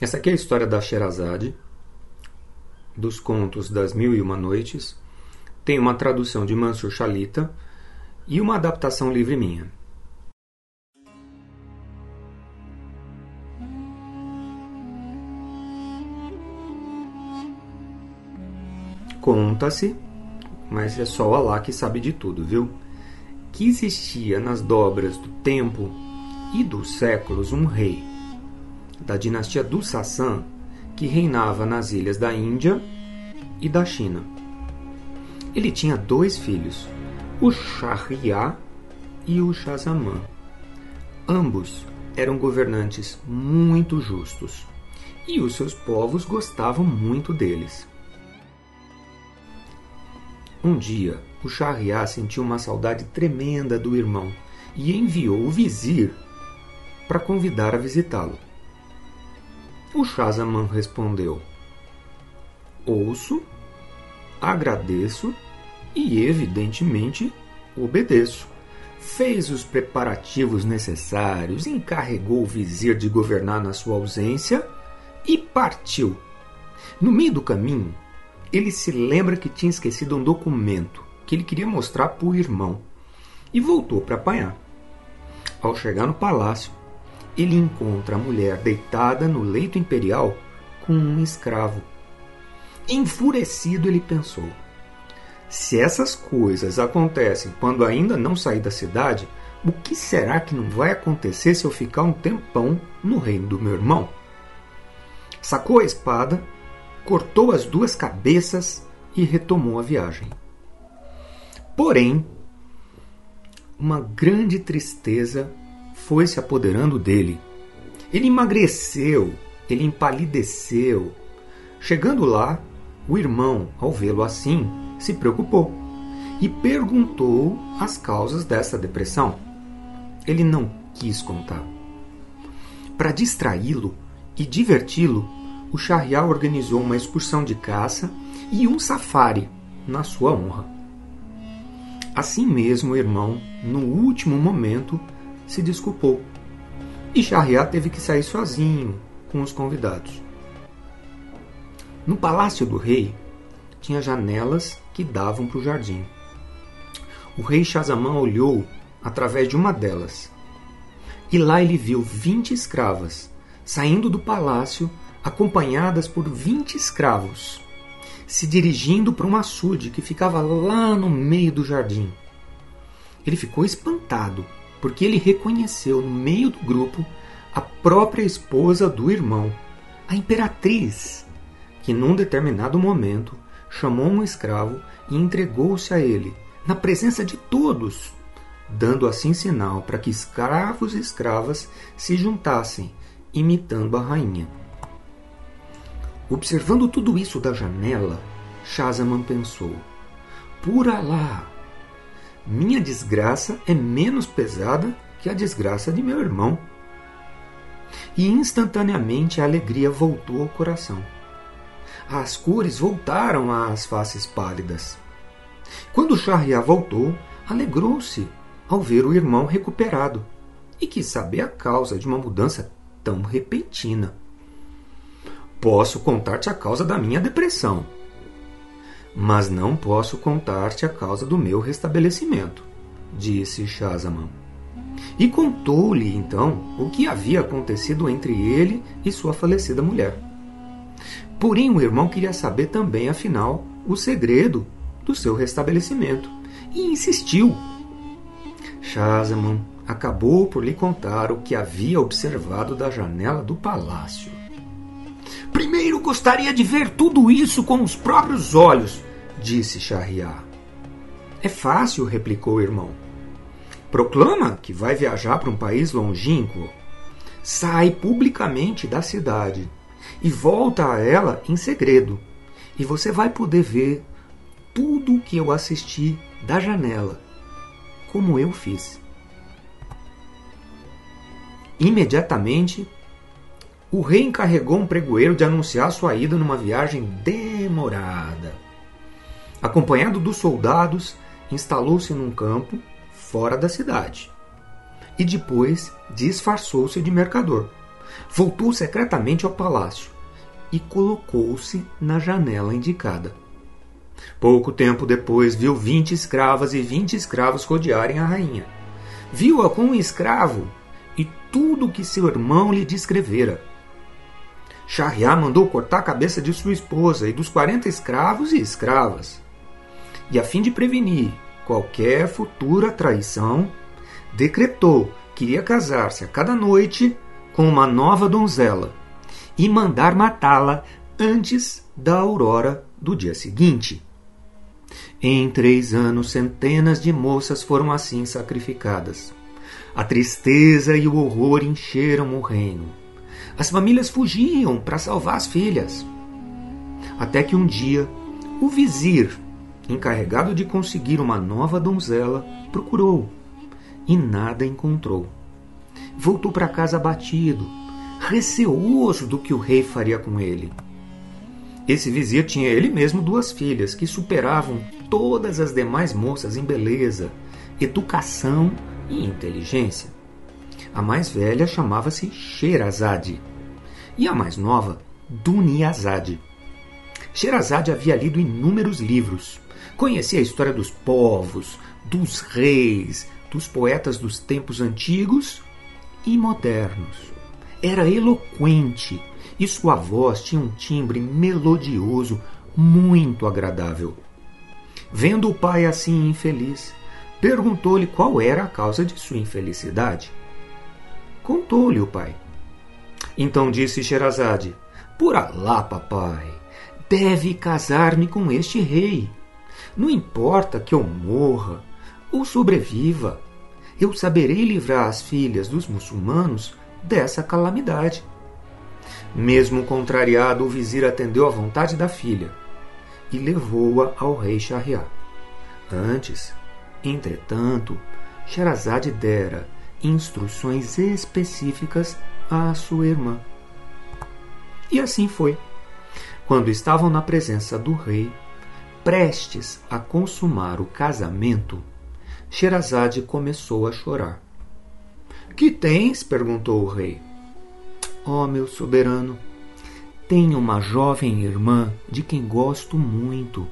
Essa aqui é a história da Sherazade, dos contos das Mil e Uma Noites. Tem uma tradução de Mansur Shalita e uma adaptação livre minha. Conta-se, mas é só Allah que sabe de tudo, viu? Que existia nas dobras do tempo e dos séculos um rei da dinastia do Sassan que reinava nas ilhas da Índia e da China. Ele tinha dois filhos, o Shahriar e o Shahzaman. Ambos eram governantes muito justos e os seus povos gostavam muito deles. Um dia, o Shahriar sentiu uma saudade tremenda do irmão e enviou o vizir para convidar a visitá-lo. O Shahzaman respondeu: Ouço, agradeço e, evidentemente, obedeço. Fez os preparativos necessários, encarregou o vizir de governar na sua ausência e partiu. No meio do caminho, ele se lembra que tinha esquecido um documento que ele queria mostrar para o irmão e voltou para apanhar. Ao chegar no palácio, ele encontra a mulher deitada no leito imperial com um escravo. Enfurecido, ele pensou: se essas coisas acontecem quando ainda não saí da cidade, o que será que não vai acontecer se eu ficar um tempão no reino do meu irmão? Sacou a espada cortou as duas cabeças e retomou a viagem. Porém, uma grande tristeza foi se apoderando dele. Ele emagreceu, ele empalideceu. Chegando lá, o irmão, ao vê-lo assim, se preocupou e perguntou as causas dessa depressão. Ele não quis contar. Para distraí-lo e diverti-lo, o Shahriar organizou uma excursão de caça e um safari na sua honra. Assim mesmo, o irmão, no último momento, se desculpou. E Shahriar teve que sair sozinho com os convidados. No palácio do rei tinha janelas que davam para o jardim. O rei Shahzaman olhou através de uma delas. E lá ele viu vinte escravas saindo do palácio acompanhadas por vinte escravos, se dirigindo para um açude que ficava lá no meio do jardim. Ele ficou espantado, porque ele reconheceu no meio do grupo a própria esposa do irmão, a imperatriz, que num determinado momento chamou um escravo e entregou-se a ele, na presença de todos, dando assim sinal para que escravos e escravas se juntassem, imitando a rainha. Observando tudo isso da janela, Shahzaman pensou: Por Alá, minha desgraça é menos pesada que a desgraça de meu irmão. E instantaneamente a alegria voltou ao coração. As cores voltaram às faces pálidas. Quando Shahriar voltou, alegrou-se ao ver o irmão recuperado e quis saber a causa de uma mudança tão repentina. Posso contar-te a causa da minha depressão, mas não posso contar-te a causa do meu restabelecimento, disse Shahzaman. E contou-lhe então o que havia acontecido entre ele e sua falecida mulher. Porém, o irmão queria saber também, afinal, o segredo do seu restabelecimento e insistiu. Shahzaman acabou por lhe contar o que havia observado da janela do palácio. Gostaria de ver tudo isso com os próprios olhos, disse Shahriar. É fácil, replicou o irmão. Proclama que vai viajar para um país longínquo. Sai publicamente da cidade e volta a ela em segredo. E você vai poder ver tudo o que eu assisti da janela, como eu fiz. Imediatamente o rei encarregou um pregoeiro de anunciar sua ida numa viagem demorada. Acompanhado dos soldados, instalou-se num campo fora da cidade. E depois disfarçou-se de mercador, voltou secretamente ao palácio e colocou-se na janela indicada. Pouco tempo depois, viu vinte escravas e vinte escravos rodearem a rainha. Viu-a com um escravo e tudo o que seu irmão lhe descrevera. Shahriar mandou cortar a cabeça de sua esposa e dos quarenta escravos e escravas. E a fim de prevenir qualquer futura traição, decretou que iria casar-se a cada noite com uma nova donzela e mandar matá-la antes da aurora do dia seguinte. Em três anos, centenas de moças foram assim sacrificadas. A tristeza e o horror encheram o reino. As famílias fugiam para salvar as filhas. Até que um dia, o vizir, encarregado de conseguir uma nova donzela, procurou e nada encontrou. Voltou para casa abatido, receoso do que o rei faria com ele. Esse vizir tinha ele mesmo duas filhas que superavam todas as demais moças em beleza, educação e inteligência. A mais velha chamava-se Sherazade e a mais nova Duniazade. Sherazade havia lido inúmeros livros, conhecia a história dos povos, dos reis, dos poetas dos tempos antigos e modernos. Era eloquente e sua voz tinha um timbre melodioso muito agradável. Vendo o pai assim infeliz, perguntou-lhe qual era a causa de sua infelicidade. Contou-lhe o pai. Então disse Sherazade: Por Alá, papai, deve casar-me com este rei. Não importa que eu morra ou sobreviva, eu saberei livrar as filhas dos muçulmanos dessa calamidade. Mesmo contrariado, o vizir atendeu à vontade da filha e levou-a ao rei Shahriar. Antes, entretanto, Sherazade dera instruções específicas à sua irmã. E assim foi. Quando estavam na presença do rei, prestes a consumar o casamento, Sherazade começou a chorar. Que tens? perguntou o rei. Ó oh, meu soberano, tenho uma jovem irmã de quem gosto muito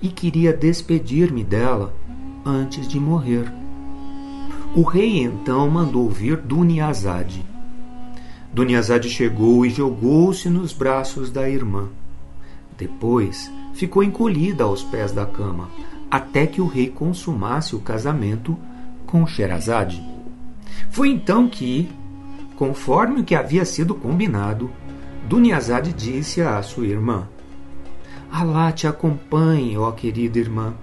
e queria despedir-me dela antes de morrer. O rei então mandou vir Duniazade. Duniazade chegou e jogou-se nos braços da irmã. Depois ficou encolhida aos pés da cama, até que o rei consumasse o casamento com Sherazade. Foi então que, conforme o que havia sido combinado, Duniazade disse à sua irmã: Alá te acompanhe, ó querida irmã.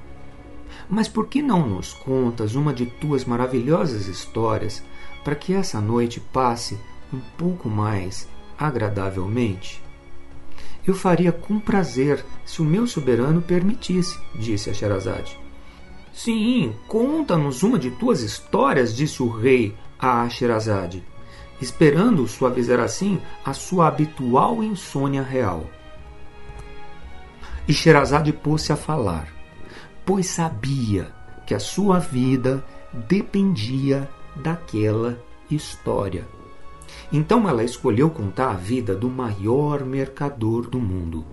Mas por que não nos contas uma de tuas maravilhosas histórias para que essa noite passe um pouco mais agradavelmente? Eu faria com prazer se o meu soberano permitisse, disse a Sherazade. Sim, conta-nos uma de tuas histórias, disse o rei a Sherazade, esperando suavizar assim a sua habitual insônia real. E Sherazade pôs-se a falar, pois sabia que a sua vida dependia daquela história. Então ela escolheu contar a vida do maior mercador do mundo.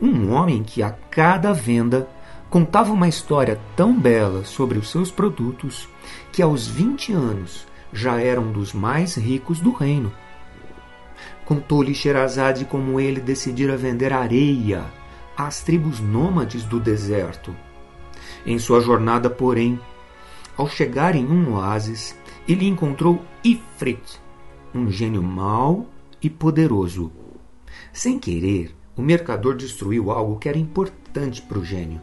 Um homem que a cada venda contava uma história tão bela sobre os seus produtos que aos 20 anos já era um dos mais ricos do reino. Contou-lhe Sherazade como ele decidira vender areia às tribos nômades do deserto. Em sua jornada, porém, ao chegar em um oásis, ele encontrou Ifrit, um gênio mau e poderoso. Sem querer, o mercador destruiu algo que era importante para o gênio,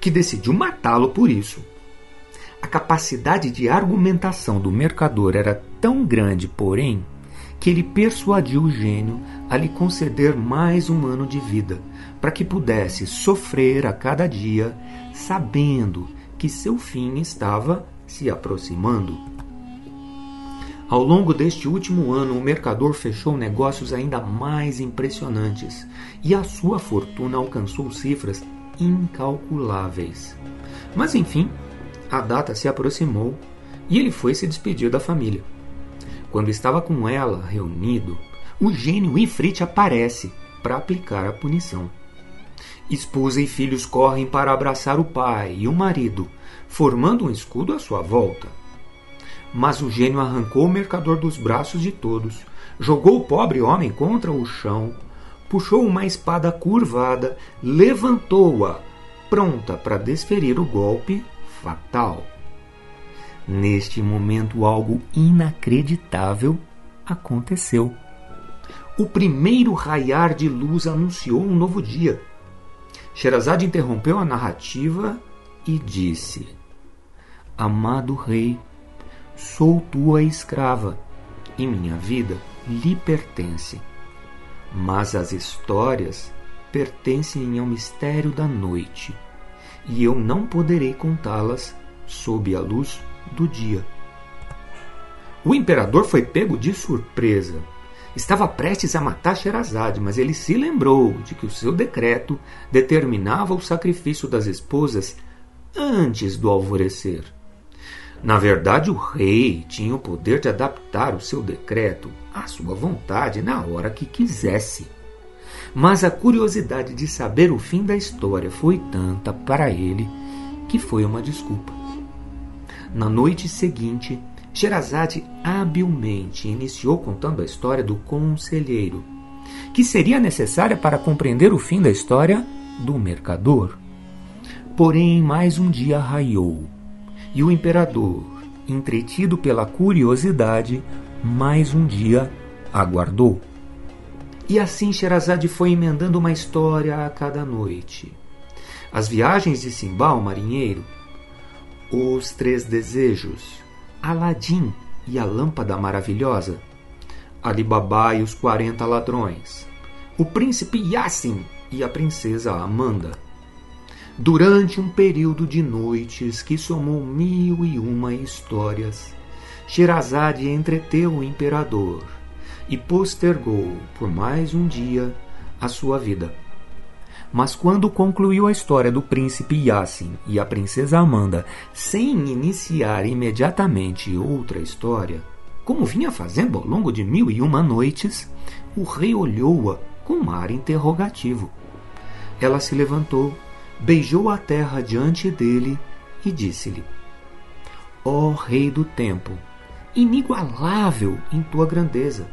que decidiu matá-lo por isso. A capacidade de argumentação do mercador era tão grande, porém, que ele persuadiu o gênio a lhe conceder mais um ano de vida, para que pudesse sofrer a cada dia, sabendo que seu fim estava se aproximando. Ao longo deste último ano, o mercador fechou negócios ainda mais impressionantes e a sua fortuna alcançou cifras incalculáveis. Mas enfim, a data se aproximou e ele foi se despedir da família. Quando estava com ela reunido, o gênio Ifrit aparece para aplicar a punição. Esposa e filhos correm para abraçar o pai e o marido, formando um escudo à sua volta. Mas o gênio arrancou o mercador dos braços de todos, jogou o pobre homem contra o chão, puxou uma espada curvada, levantou-a, pronta para desferir o golpe fatal. Neste momento, algo inacreditável aconteceu. O primeiro raiar de luz anunciou um novo dia. Sherazade interrompeu a narrativa e disse: Amado rei, sou tua escrava e minha vida lhe pertence. Mas as histórias pertencem ao mistério da noite, e eu não poderei contá-las sob a luz do dia. O imperador foi pego de surpresa. Estava prestes a matar Sherazade, mas ele se lembrou de que o seu decreto determinava o sacrifício das esposas antes do alvorecer. Na verdade, o rei tinha o poder de adaptar o seu decreto à sua vontade na hora que quisesse. Mas a curiosidade de saber o fim da história foi tanta para ele que foi uma desculpa. Na noite seguinte, Sherazade habilmente iniciou contando a história do conselheiro, que seria necessária para compreender o fim da história do mercador. Porém, mais um dia raiou, e o imperador, entretido pela curiosidade, mais um dia aguardou. E assim Sherazade foi emendando uma história a cada noite. As viagens de Simba, o marinheiro, os Três Desejos, Aladim e a Lâmpada Maravilhosa, Alibabá e os Quarenta Ladrões, o Príncipe Yassin e a Princesa Amanda. Durante um período de noites que somou mil e uma histórias, Sherazade entreteu o imperador e postergou por mais um dia a sua vida. Mas quando concluiu a história do príncipe Yassin e a princesa Amanda, sem iniciar imediatamente outra história, como vinha fazendo ao longo de mil e uma noites, o rei olhou-a com um ar interrogativo. Ela se levantou, beijou a terra diante dele e disse-lhe: Ó oh, Rei do Tempo, inigualável em tua grandeza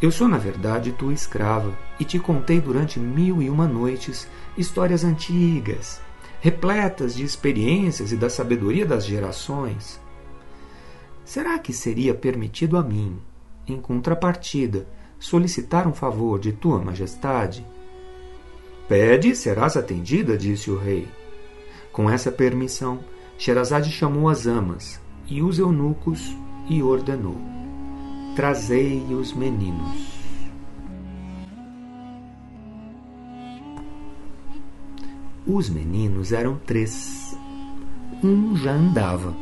eu sou, na verdade, tua escrava e te contei durante mil e uma noites histórias antigas, repletas de experiências e da sabedoria das gerações. Será que seria permitido a mim, em contrapartida, solicitar um favor de tua majestade? Pede e serás atendida, disse o rei. Com essa permissão, Sherazade chamou as amas e os eunucos e ordenou trazei os meninos. Os meninos eram três. Um já andava.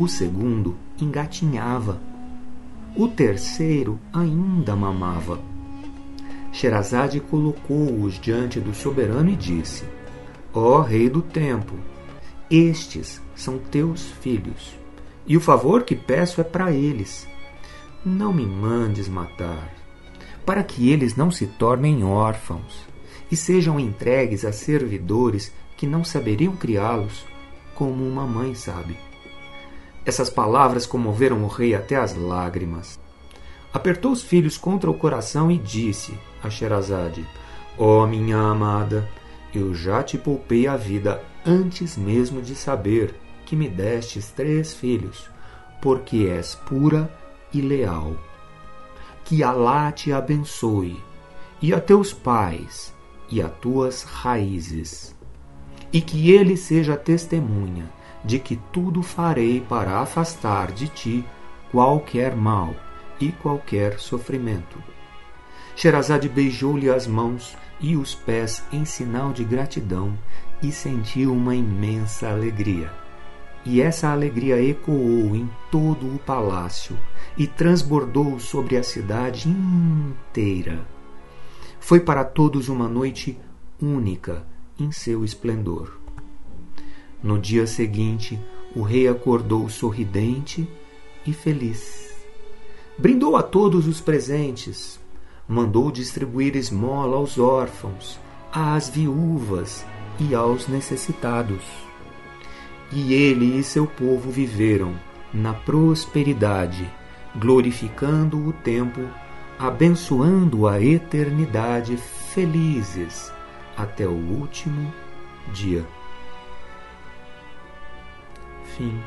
O segundo engatinhava. O terceiro ainda mamava. Sherazade colocou-os diante do soberano e disse: Ó oh, rei do tempo, estes são teus filhos, e o favor que peço é para eles não me mandes matar, para que eles não se tornem órfãos e sejam entregues a servidores que não saberiam criá-los como uma mãe sabe. Essas palavras comoveram o rei até as lágrimas. Apertou os filhos contra o coração e disse a Sherazade: Ó oh, minha amada, eu já te poupei a vida antes mesmo de saber que me destes três filhos, porque és pura e leal. Que Alá te abençoe, e a teus pais, e a tuas raízes. E que ele seja testemunha de que tudo farei para afastar de ti qualquer mal e qualquer sofrimento. Sherazade beijou-lhe as mãos e os pés em sinal de gratidão e sentiu uma imensa alegria. E essa alegria ecoou em todo o palácio e transbordou sobre a cidade inteira. Foi para todos uma noite única em seu esplendor. No dia seguinte, o rei acordou sorridente e feliz. Brindou a todos os presentes, mandou distribuir esmola aos órfãos, às viúvas e aos necessitados. E ele e seu povo viveram na prosperidade, glorificando o tempo, abençoando a eternidade, felizes até o último dia. Fim.